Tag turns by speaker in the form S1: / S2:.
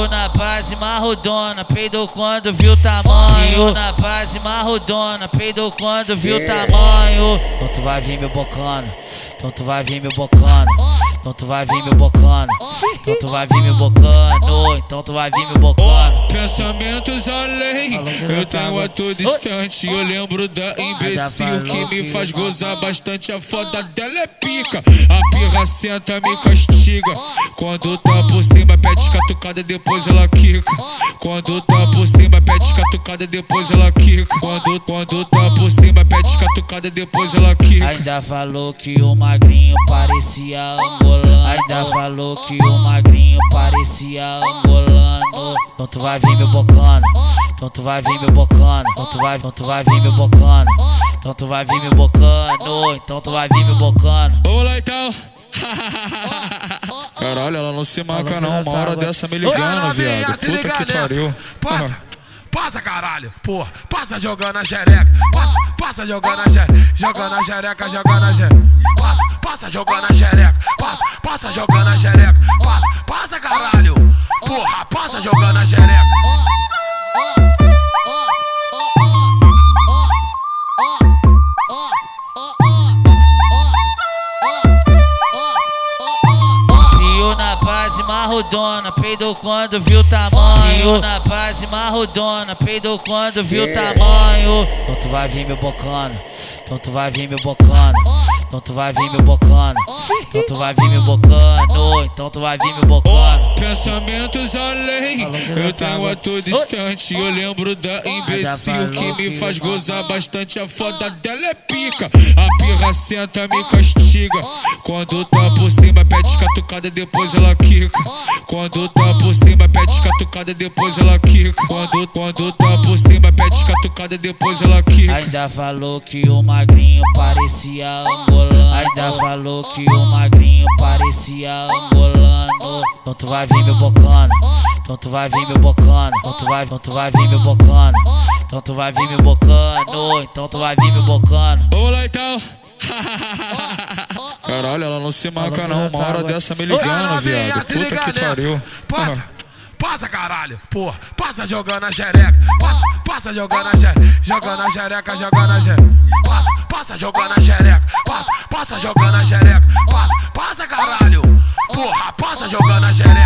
S1: Rio na base marrodona, peidou quando viu tamanho. Rio na base marrodona, peidou quando viu o tamanho. Então tu vai vir me bocando, então tu vai vir me bocando. Então tu vai vir me bocando, então tu vai vir me bocando, então tu vai vir me bocando.
S2: Pensamentos além, eu tenho a todo instante. Eu lembro da imbecil que me faz gozar bastante. A foda dela é pica, a pirra senta, me castiga. Quando tá por cima, pede catucada, depois ela quica. Quando tá por cima, pede catucada, depois ela quica. Quando, quando tá por cima, pede catucada, depois ela quica.
S1: Ainda falou que o magrinho parecia angolano. Ainda falou que o magrinho parecia angolano. Então tu vai vir me bocando. Então tu vai vir me bocando. Então tu vai, então tu vai vir me bocando. Então tu vai vir me bocando. Então tu vai vir me bocando.
S2: Vamos lá então. Caralho, ela não se marca não. Uma hora dessa me ligando, viado. Puta que pariu.
S3: Passa, passa, caralho. Porra, passa jogando a xereca. Passa, passa jogando a xereca. Jogando a xereca, jogando a xereca. Passa, passa jogando a xereca. Passa, passa jogando a xereca. Jogando a xereca.
S1: Na base marrodona, peidou quando viu o tamanho. Rio na base marrodona, peidou quando viu o tamanho. Então tu vai vir me bocando, então tu vai vir me bocando. Então tu vai vir me bocando, então tu vai vir me bocando, então tu vai vir me bocando.
S2: Pensamentos além, eu tenho a todo instante. Eu lembro da imbecil que me faz gozar bastante. A foda dela é pica, a pirra senta, me castiga. Quando tá por cima, pede catucada, depois ela quica. Quando tá por cima, pede catucada, depois ela quica. Quando, quando tá por cima, pede catucada, depois ela quica.
S1: Ainda falou que o magrinho parecia angolano. Ainda falou que o magrinho parecia angolano. Então tu vai vir me bocando. Então tu vai vir me bocando. Então tu vai, então tu vai vir me bocando. Então tu vai vir me bocando. Então tu vai vir me bocando.
S2: Vamos lá então. Caralho, ela não se marca não. Uma hora dessa me ligando, viado. Puta que pariu.
S3: Passa, passa, caralho. Porra, passa jogando a xereca. Passa, passa jogando a xereca. Jogando a xereca, jogando a xereca. Passa, passa jogando a xereca. Passa, passa jogando a xereca. Passa, passa, caralho. Porra, passa jogando a xereca.